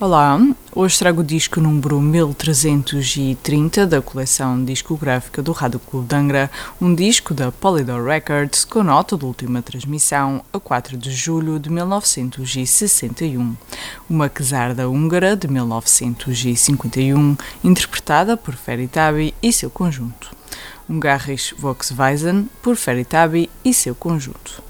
Olá, hoje trago o disco número 1330 da coleção discográfica do Rádio Clube de Angra, um disco da Polydor Records com nota de última transmissão a 4 de julho de 1961. Uma quesarda húngara de 1951, interpretada por Feritabi e seu conjunto. Um Garrish Volkswagen por Feritabi e seu conjunto.